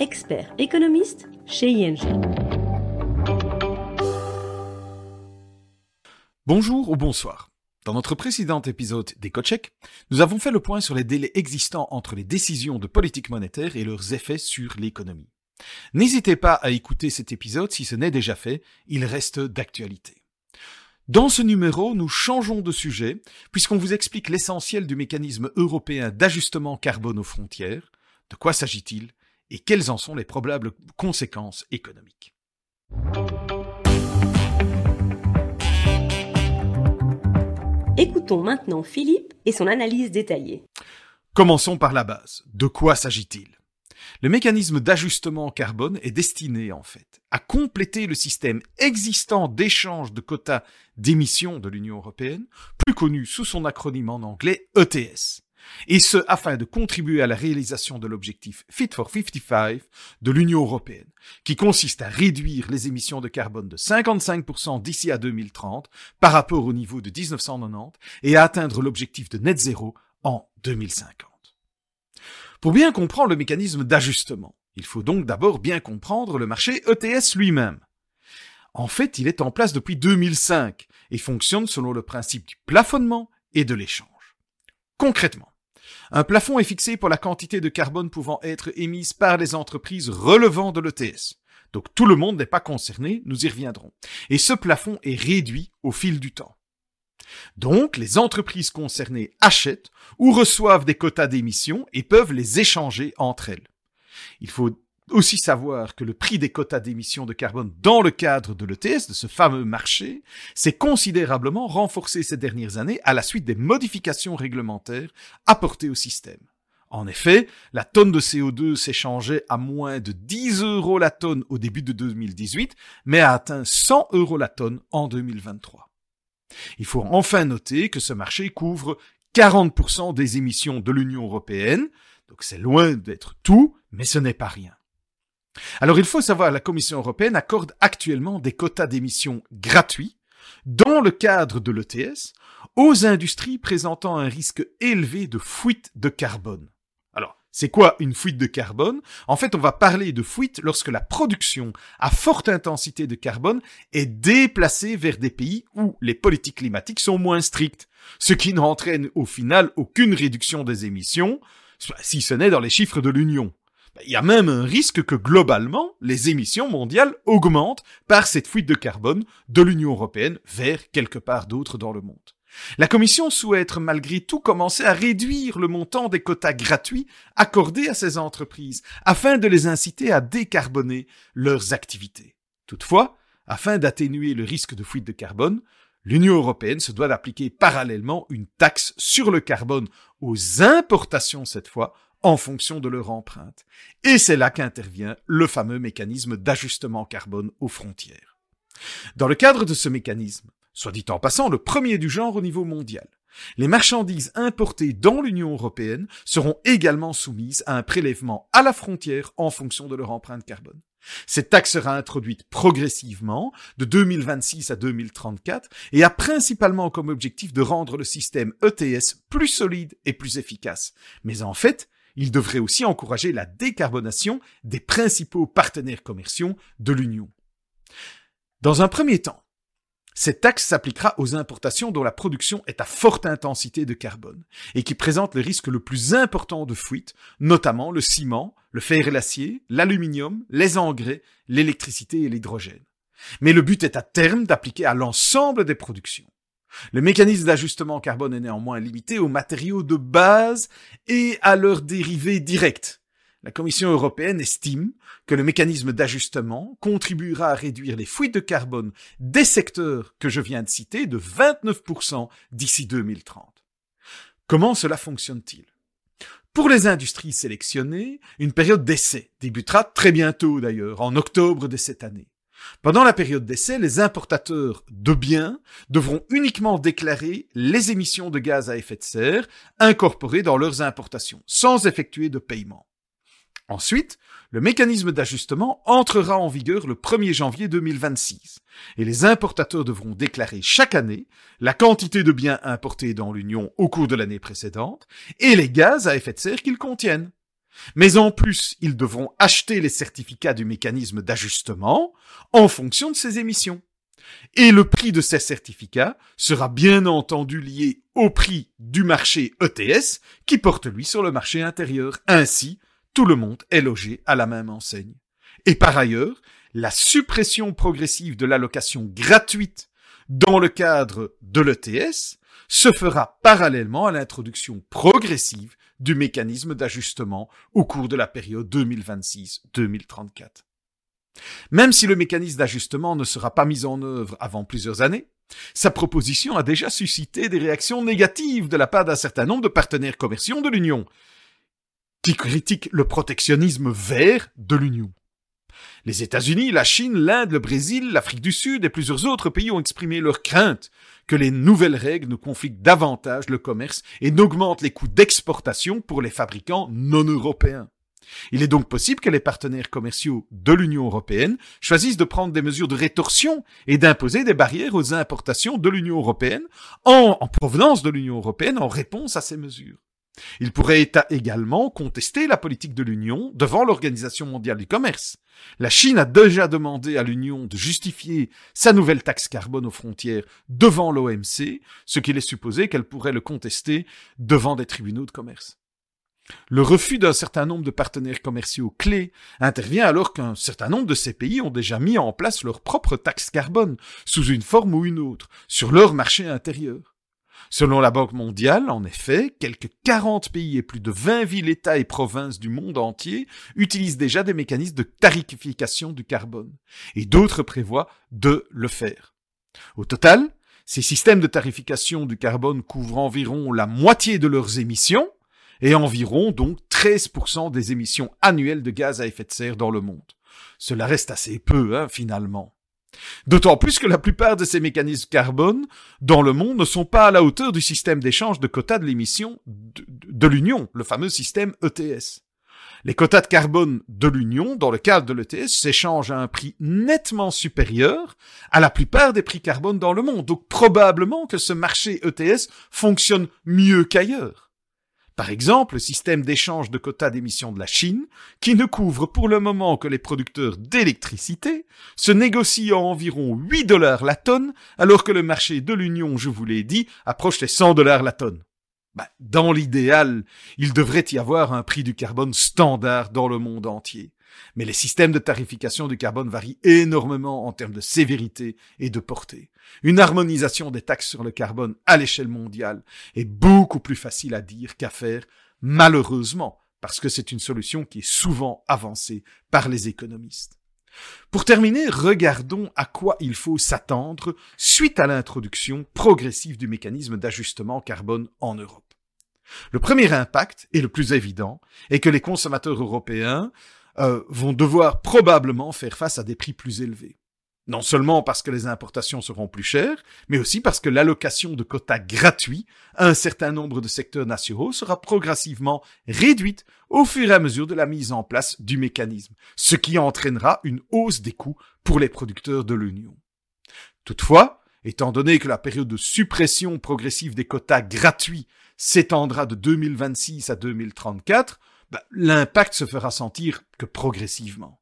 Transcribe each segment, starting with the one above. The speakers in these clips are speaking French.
expert économiste chez ING. Bonjour ou bonsoir. Dans notre précédent épisode d'EcoCheck, nous avons fait le point sur les délais existants entre les décisions de politique monétaire et leurs effets sur l'économie. N'hésitez pas à écouter cet épisode si ce n'est déjà fait, il reste d'actualité. Dans ce numéro, nous changeons de sujet, puisqu'on vous explique l'essentiel du mécanisme européen d'ajustement carbone aux frontières. De quoi s'agit-il? Et quelles en sont les probables conséquences économiques Écoutons maintenant Philippe et son analyse détaillée. Commençons par la base. De quoi s'agit-il? Le mécanisme d'ajustement carbone est destiné, en fait, à compléter le système existant d'échange de quotas d'émissions de l'Union européenne, plus connu sous son acronyme en anglais ETS. Et ce, afin de contribuer à la réalisation de l'objectif Fit for 55 de l'Union européenne, qui consiste à réduire les émissions de carbone de 55% d'ici à 2030 par rapport au niveau de 1990 et à atteindre l'objectif de net zéro en 2050. Pour bien comprendre le mécanisme d'ajustement, il faut donc d'abord bien comprendre le marché ETS lui-même. En fait, il est en place depuis 2005 et fonctionne selon le principe du plafonnement et de l'échange. Concrètement, un plafond est fixé pour la quantité de carbone pouvant être émise par les entreprises relevant de l'ETS. Donc tout le monde n'est pas concerné, nous y reviendrons. Et ce plafond est réduit au fil du temps. Donc, les entreprises concernées achètent ou reçoivent des quotas d'émissions et peuvent les échanger entre elles. Il faut aussi savoir que le prix des quotas d'émissions de carbone dans le cadre de l'ETS, de ce fameux marché, s'est considérablement renforcé ces dernières années à la suite des modifications réglementaires apportées au système. En effet, la tonne de CO2 s'échangeait à moins de 10 euros la tonne au début de 2018, mais a atteint 100 euros la tonne en 2023. Il faut enfin noter que ce marché couvre 40% des émissions de l'Union européenne, donc c'est loin d'être tout, mais ce n'est pas rien. Alors il faut savoir, la Commission européenne accorde actuellement des quotas d'émissions gratuits dans le cadre de l'ETS aux industries présentant un risque élevé de fuite de carbone. C'est quoi une fuite de carbone? En fait, on va parler de fuite lorsque la production à forte intensité de carbone est déplacée vers des pays où les politiques climatiques sont moins strictes, ce qui n'entraîne au final aucune réduction des émissions, si ce n'est dans les chiffres de l'Union. Il y a même un risque que globalement, les émissions mondiales augmentent par cette fuite de carbone de l'Union européenne vers quelque part d'autre dans le monde. La Commission souhaite malgré tout commencer à réduire le montant des quotas gratuits accordés à ces entreprises, afin de les inciter à décarboner leurs activités. Toutefois, afin d'atténuer le risque de fuite de carbone, l'Union européenne se doit d'appliquer parallèlement une taxe sur le carbone aux importations cette fois, en fonction de leur empreinte. Et c'est là qu'intervient le fameux mécanisme d'ajustement carbone aux frontières. Dans le cadre de ce mécanisme, soit dit en passant le premier du genre au niveau mondial. Les marchandises importées dans l'Union européenne seront également soumises à un prélèvement à la frontière en fonction de leur empreinte carbone. Cette taxe sera introduite progressivement de 2026 à 2034 et a principalement comme objectif de rendre le système ETS plus solide et plus efficace. Mais en fait, il devrait aussi encourager la décarbonation des principaux partenaires commerciaux de l'Union. Dans un premier temps, cette taxe s'appliquera aux importations dont la production est à forte intensité de carbone et qui présentent le risque le plus important de fuite, notamment le ciment, le fer et l'acier, l'aluminium, les engrais, l'électricité et l'hydrogène. Mais le but est à terme d'appliquer à l'ensemble des productions. Le mécanisme d'ajustement carbone est néanmoins limité aux matériaux de base et à leurs dérivés directs, la Commission européenne estime que le mécanisme d'ajustement contribuera à réduire les fuites de carbone des secteurs que je viens de citer de 29% d'ici 2030. Comment cela fonctionne-t-il? Pour les industries sélectionnées, une période d'essai débutera très bientôt d'ailleurs, en octobre de cette année. Pendant la période d'essai, les importateurs de biens devront uniquement déclarer les émissions de gaz à effet de serre incorporées dans leurs importations, sans effectuer de paiement. Ensuite, le mécanisme d'ajustement entrera en vigueur le 1er janvier 2026 et les importateurs devront déclarer chaque année la quantité de biens importés dans l'Union au cours de l'année précédente et les gaz à effet de serre qu'ils contiennent. Mais en plus, ils devront acheter les certificats du mécanisme d'ajustement en fonction de ces émissions. Et le prix de ces certificats sera bien entendu lié au prix du marché ETS qui porte lui sur le marché intérieur. Ainsi, tout le monde est logé à la même enseigne. Et par ailleurs, la suppression progressive de l'allocation gratuite dans le cadre de l'ETS se fera parallèlement à l'introduction progressive du mécanisme d'ajustement au cours de la période 2026-2034. Même si le mécanisme d'ajustement ne sera pas mis en œuvre avant plusieurs années, sa proposition a déjà suscité des réactions négatives de la part d'un certain nombre de partenaires commerciaux de l'Union, qui critiquent le protectionnisme vert de l'Union. Les États-Unis, la Chine, l'Inde, le Brésil, l'Afrique du Sud et plusieurs autres pays ont exprimé leur crainte que les nouvelles règles ne confliquent davantage le commerce et n'augmentent les coûts d'exportation pour les fabricants non européens. Il est donc possible que les partenaires commerciaux de l'Union européenne choisissent de prendre des mesures de rétorsion et d'imposer des barrières aux importations de l'Union européenne en, en provenance de l'Union européenne en réponse à ces mesures. Il pourrait également contester la politique de l'Union devant l'Organisation mondiale du commerce. La Chine a déjà demandé à l'Union de justifier sa nouvelle taxe carbone aux frontières devant l'OMC, ce qu'il est supposé qu'elle pourrait le contester devant des tribunaux de commerce. Le refus d'un certain nombre de partenaires commerciaux clés intervient alors qu'un certain nombre de ces pays ont déjà mis en place leur propre taxe carbone, sous une forme ou une autre, sur leur marché intérieur. Selon la Banque mondiale, en effet, quelques 40 pays et plus de 20 villes, États et provinces du monde entier utilisent déjà des mécanismes de tarification du carbone, et d'autres prévoient de le faire. Au total, ces systèmes de tarification du carbone couvrent environ la moitié de leurs émissions, et environ donc 13% des émissions annuelles de gaz à effet de serre dans le monde. Cela reste assez peu, hein, finalement. D'autant plus que la plupart de ces mécanismes carbone dans le monde ne sont pas à la hauteur du système d'échange de quotas de l'émission de, l'Union, le fameux système ETS. Les quotas de carbone de l'Union, dans le cadre de l'ETS, s'échangent à un prix nettement supérieur à la plupart des prix carbone dans le monde. Donc probablement que ce marché ETS fonctionne mieux qu'ailleurs. Par exemple, le système d'échange de quotas d'émissions de la Chine, qui ne couvre pour le moment que les producteurs d'électricité, se négocie à environ 8 dollars la tonne, alors que le marché de l'Union, je vous l'ai dit, approche les 100 dollars la tonne. Bah, dans l'idéal, il devrait y avoir un prix du carbone standard dans le monde entier. Mais les systèmes de tarification du carbone varient énormément en termes de sévérité et de portée. Une harmonisation des taxes sur le carbone à l'échelle mondiale est beaucoup plus facile à dire qu'à faire, malheureusement, parce que c'est une solution qui est souvent avancée par les économistes. Pour terminer, regardons à quoi il faut s'attendre suite à l'introduction progressive du mécanisme d'ajustement carbone en Europe. Le premier impact, et le plus évident, est que les consommateurs européens euh, vont devoir probablement faire face à des prix plus élevés. Non seulement parce que les importations seront plus chères, mais aussi parce que l'allocation de quotas gratuits à un certain nombre de secteurs nationaux sera progressivement réduite au fur et à mesure de la mise en place du mécanisme, ce qui entraînera une hausse des coûts pour les producteurs de l'Union. Toutefois, étant donné que la période de suppression progressive des quotas gratuits s'étendra de 2026 à 2034, bah, l'impact se fera sentir que progressivement.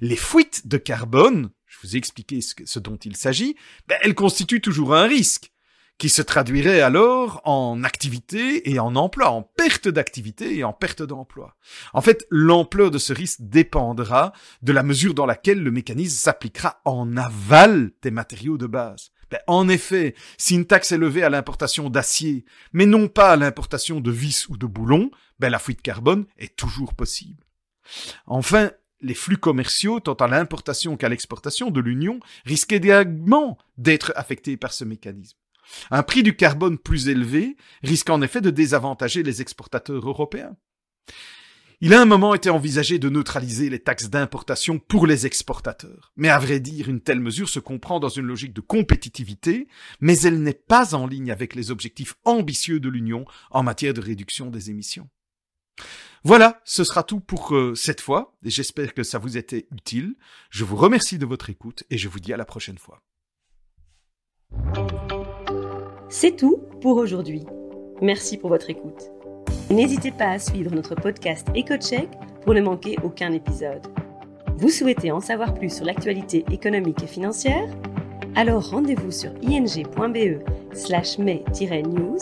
Les fuites de carbone, je vous ai expliqué ce, dont il s'agit, bah, elles constituent toujours un risque, qui se traduirait alors en activité et en emploi, en perte d'activité et en perte d'emploi. En fait, l'ampleur de ce risque dépendra de la mesure dans laquelle le mécanisme s'appliquera en aval des matériaux de base. Ben, en effet, si une taxe est levée à l'importation d'acier, mais non pas à l'importation de vis ou de boulons, ben la fuite carbone est toujours possible. Enfin, les flux commerciaux, tant à l'importation qu'à l'exportation de l'Union, risquent également d'être affectés par ce mécanisme. Un prix du carbone plus élevé risque en effet de désavantager les exportateurs européens. Il a un moment été envisagé de neutraliser les taxes d'importation pour les exportateurs. Mais à vrai dire, une telle mesure se comprend dans une logique de compétitivité, mais elle n'est pas en ligne avec les objectifs ambitieux de l'Union en matière de réduction des émissions. Voilà, ce sera tout pour euh, cette fois, j'espère que ça vous était utile. Je vous remercie de votre écoute et je vous dis à la prochaine fois. C'est tout pour aujourd'hui. Merci pour votre écoute. N'hésitez pas à suivre notre podcast EcoCheck pour ne manquer aucun épisode. Vous souhaitez en savoir plus sur l'actualité économique et financière? Alors rendez-vous sur ing.be slash news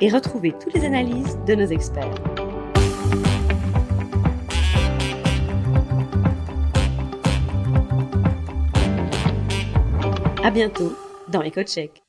et retrouvez toutes les analyses de nos experts. À bientôt dans EcoCheck.